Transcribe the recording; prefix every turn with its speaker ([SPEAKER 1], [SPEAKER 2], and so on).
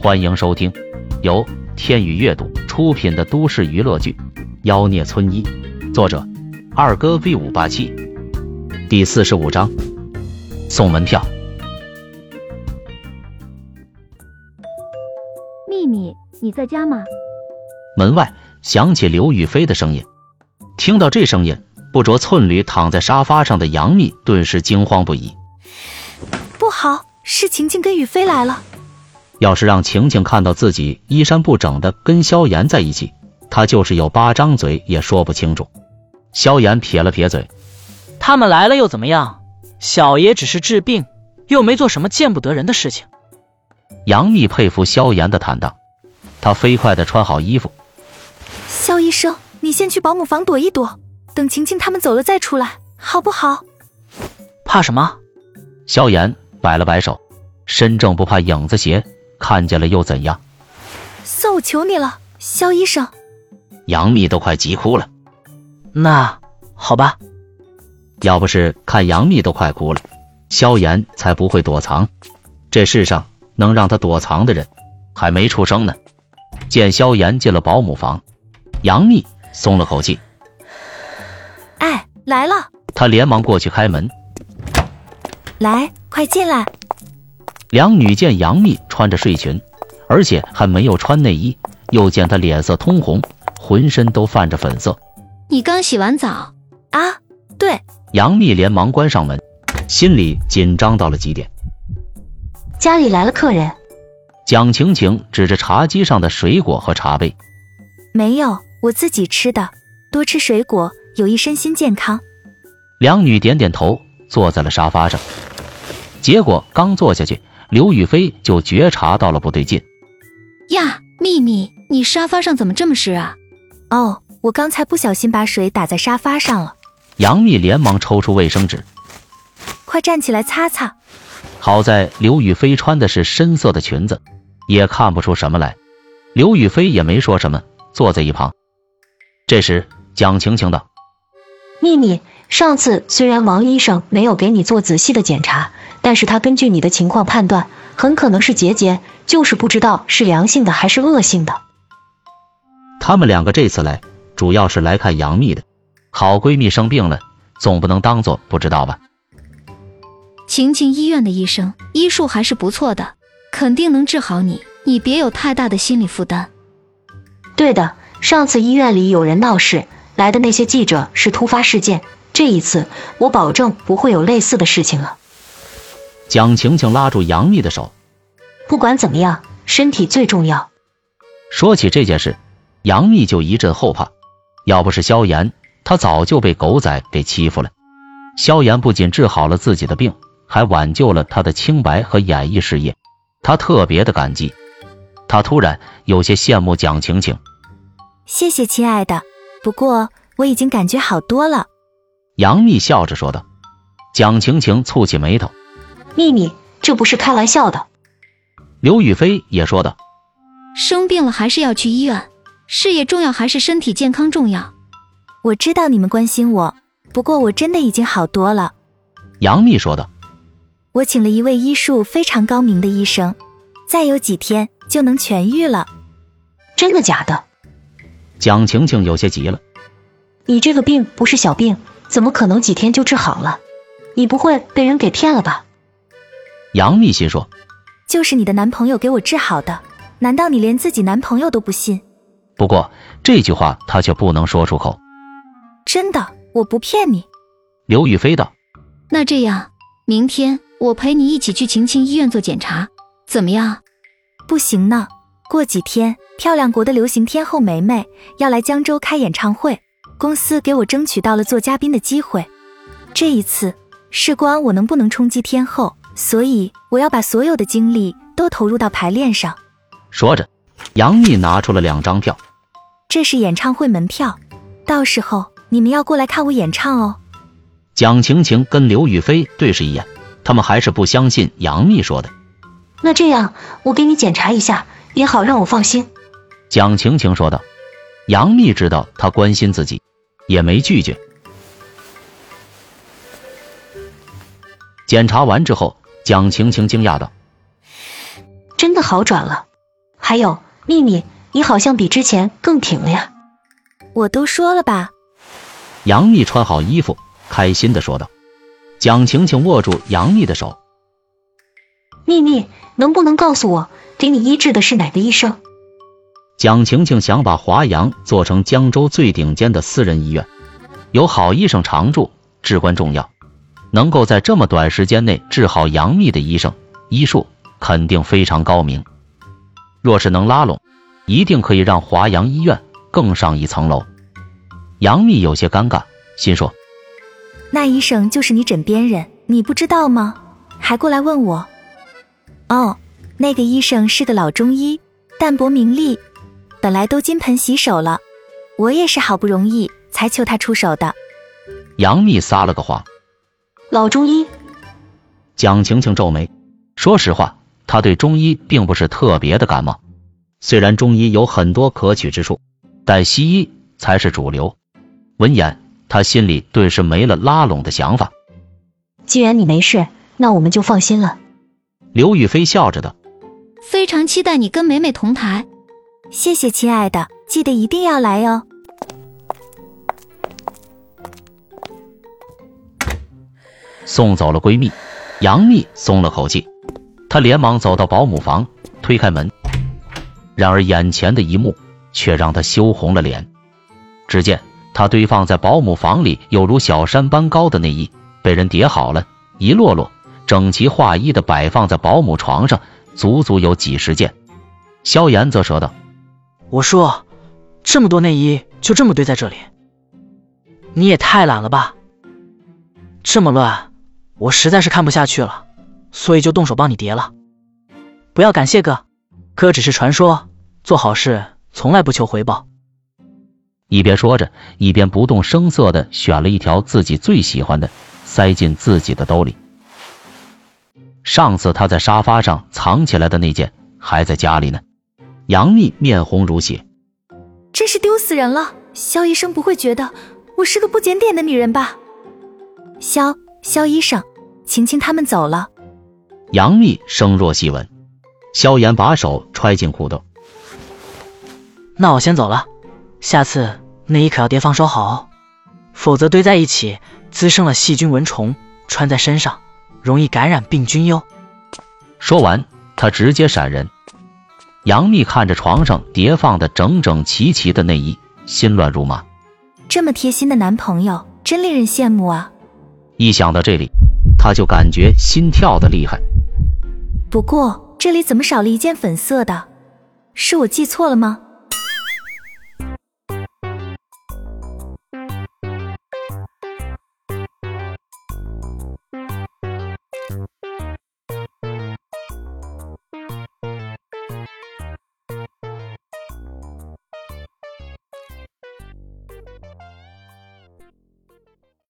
[SPEAKER 1] 欢迎收听由天宇阅读出品的都市娱乐剧《妖孽村医》，作者二哥 V 五八七，第四十五章送门票。
[SPEAKER 2] 秘密，你在家吗？
[SPEAKER 1] 门外响起刘雨菲的声音。听到这声音，不着寸缕躺在沙发上的杨幂顿时惊慌不已。
[SPEAKER 3] 不好，是晴晴跟雨飞来了。
[SPEAKER 1] 要是让晴晴看到自己衣衫不整的跟萧炎在一起，她就是有八张嘴也说不清楚。萧炎撇了撇嘴，
[SPEAKER 4] 他们来了又怎么样？小爷只是治病，又没做什么见不得人的事情。
[SPEAKER 1] 杨幂佩服萧炎的坦荡，她飞快的穿好衣服。
[SPEAKER 3] 萧医生，你先去保姆房躲一躲，等晴晴他们走了再出来，好不好？
[SPEAKER 4] 怕什么？
[SPEAKER 1] 萧炎摆了摆手，身正不怕影子斜。看见了又怎样？
[SPEAKER 3] 算我求你了，肖医生。
[SPEAKER 1] 杨幂都快急哭了。
[SPEAKER 4] 那好吧。
[SPEAKER 1] 要不是看杨幂都快哭了，萧炎才不会躲藏。这世上能让他躲藏的人还没出生呢。见萧炎进了保姆房，杨幂松了口气。
[SPEAKER 3] 哎，来了。
[SPEAKER 1] 他连忙过去开门。
[SPEAKER 3] 来，快进来。
[SPEAKER 1] 两女见杨幂穿着睡裙，而且还没有穿内衣，又见她脸色通红，浑身都泛着粉色。
[SPEAKER 2] 你刚洗完澡
[SPEAKER 3] 啊？对。
[SPEAKER 1] 杨幂连忙关上门，心里紧张到了极点。
[SPEAKER 5] 家里来了客人。
[SPEAKER 1] 蒋晴晴指着茶几上的水果和茶杯。
[SPEAKER 3] 没有，我自己吃的。多吃水果有益身心健康。
[SPEAKER 1] 两女点点头，坐在了沙发上。结果刚坐下去。刘雨菲就觉察到了不对劲，
[SPEAKER 2] 呀，秘密，你沙发上怎么这么湿啊？
[SPEAKER 3] 哦，我刚才不小心把水打在沙发上了。
[SPEAKER 1] 杨幂连忙抽出卫生纸，
[SPEAKER 3] 快站起来擦擦。
[SPEAKER 1] 好在刘雨菲穿的是深色的裙子，也看不出什么来。刘雨菲也没说什么，坐在一旁。这时，蒋晴晴道：“
[SPEAKER 5] 秘密，上次虽然王医生没有给你做仔细的检查。”但是他根据你的情况判断，很可能是结节，就是不知道是良性的还是恶性的。
[SPEAKER 1] 他们两个这次来，主要是来看杨幂的。好闺蜜生病了，总不能当做不知道吧？
[SPEAKER 2] 晴晴医院的医生医术还是不错的，肯定能治好你，你别有太大的心理负担。
[SPEAKER 5] 对的，上次医院里有人闹事，来的那些记者是突发事件，这一次我保证不会有类似的事情了。
[SPEAKER 1] 蒋晴晴拉住杨幂的手，
[SPEAKER 5] 不管怎么样，身体最重要。
[SPEAKER 1] 说起这件事，杨幂就一阵后怕。要不是萧炎，她早就被狗仔给欺负了。萧炎不仅治好了自己的病，还挽救了他的清白和演艺事业，他特别的感激。他突然有些羡慕蒋晴晴。
[SPEAKER 3] 谢谢亲爱的，不过我已经感觉好多了。
[SPEAKER 1] 杨幂笑着说道。蒋晴晴蹙起眉头。
[SPEAKER 5] 秘密，这不是开玩笑的。
[SPEAKER 1] 刘雨菲也说道：“
[SPEAKER 2] 生病了还是要去医院，事业重要还是身体健康重要？
[SPEAKER 3] 我知道你们关心我，不过我真的已经好多了。”
[SPEAKER 1] 杨幂说道：“
[SPEAKER 3] 我请了一位医术非常高明的医生，再有几天就能痊愈了。”
[SPEAKER 5] 真的假的？
[SPEAKER 1] 蒋晴晴有些急了：“
[SPEAKER 5] 你这个病不是小病，怎么可能几天就治好了？你不会被人给骗了吧？”
[SPEAKER 1] 杨幂心说：“
[SPEAKER 3] 就是你的男朋友给我治好的，难道你连自己男朋友都不信？”
[SPEAKER 1] 不过这句话她却不能说出口。
[SPEAKER 3] 真的，我不骗你。”
[SPEAKER 1] 刘雨菲道。
[SPEAKER 2] “那这样，明天我陪你一起去晴晴医院做检查，怎么样？”“
[SPEAKER 3] 不行呢，过几天漂亮国的流行天后梅梅要来江州开演唱会，公司给我争取到了做嘉宾的机会，这一次事关我能不能冲击天后。”所以我要把所有的精力都投入到排练上。
[SPEAKER 1] 说着，杨幂拿出了两张票，
[SPEAKER 3] 这是演唱会门票，到时候你们要过来看我演唱哦。
[SPEAKER 1] 蒋晴晴跟刘雨菲对视一眼，他们还是不相信杨幂说的。
[SPEAKER 5] 那这样，我给你检查一下，也好让我放心。
[SPEAKER 1] 蒋晴晴说道。杨幂知道她关心自己，也没拒绝。检查完之后。蒋晴晴惊讶道：“
[SPEAKER 5] 真的好转了。”还有秘密，你好像比之前更挺了呀。
[SPEAKER 3] 我都说了吧。
[SPEAKER 1] 杨幂穿好衣服，开心的说道。蒋晴晴握住杨幂的手，
[SPEAKER 5] 秘密，能不能告诉我，给你医治的是哪个医生？
[SPEAKER 1] 蒋晴晴想把华阳做成江州最顶尖的私人医院，有好医生常驻至关重要。能够在这么短时间内治好杨幂的医生，医术肯定非常高明。若是能拉拢，一定可以让华阳医院更上一层楼。杨幂有些尴尬，心说：“
[SPEAKER 3] 那医生就是你枕边人，你不知道吗？还过来问我。”哦，那个医生是个老中医，淡泊名利，本来都金盆洗手了，我也是好不容易才求他出手的。
[SPEAKER 1] 杨幂撒了个谎。
[SPEAKER 5] 老中医，
[SPEAKER 1] 蒋晴晴皱眉。说实话，她对中医并不是特别的感冒。虽然中医有很多可取之处，但西医才是主流。闻言，她心里顿时没了拉拢的想法。
[SPEAKER 5] 既然你没事，那我们就放心了。
[SPEAKER 1] 刘雨菲笑着道，
[SPEAKER 2] 非常期待你跟美美同台。
[SPEAKER 3] 谢谢，亲爱的，记得一定要来哦。
[SPEAKER 1] 送走了闺蜜，杨幂松了口气，她连忙走到保姆房，推开门。然而眼前的一幕却让她羞红了脸。只见她堆放在保姆房里有如小山般高的内衣被人叠好了，一摞摞整齐划一的摆放在保姆床上，足足有几十件。萧炎则说道：“
[SPEAKER 4] 我说，这么多内衣就这么堆在这里，你也太懒了吧？这么乱。”我实在是看不下去了，所以就动手帮你叠了。不要感谢哥，哥只是传说，做好事从来不求回报。
[SPEAKER 1] 一边说着，一边不动声色的选了一条自己最喜欢的，塞进自己的兜里。上次他在沙发上藏起来的那件还在家里呢。杨幂面红如血，
[SPEAKER 3] 真是丢死人了！肖医生不会觉得我是个不检点的女人吧？肖。肖医生，晴晴他们走了。
[SPEAKER 1] 杨幂声若细蚊，萧炎把手揣进裤兜。
[SPEAKER 4] 那我先走了，下次内衣可要叠放收好哦，否则堆在一起滋生了细菌蚊虫，穿在身上容易感染病菌哟。
[SPEAKER 1] 说完，他直接闪人。杨幂看着床上叠放的整整齐齐的内衣，心乱如麻。
[SPEAKER 3] 这么贴心的男朋友，真令人羡慕啊！
[SPEAKER 1] 一想到这里，她就感觉心跳的厉害。
[SPEAKER 3] 不过这里怎么少了一件粉色的？是我记错了吗？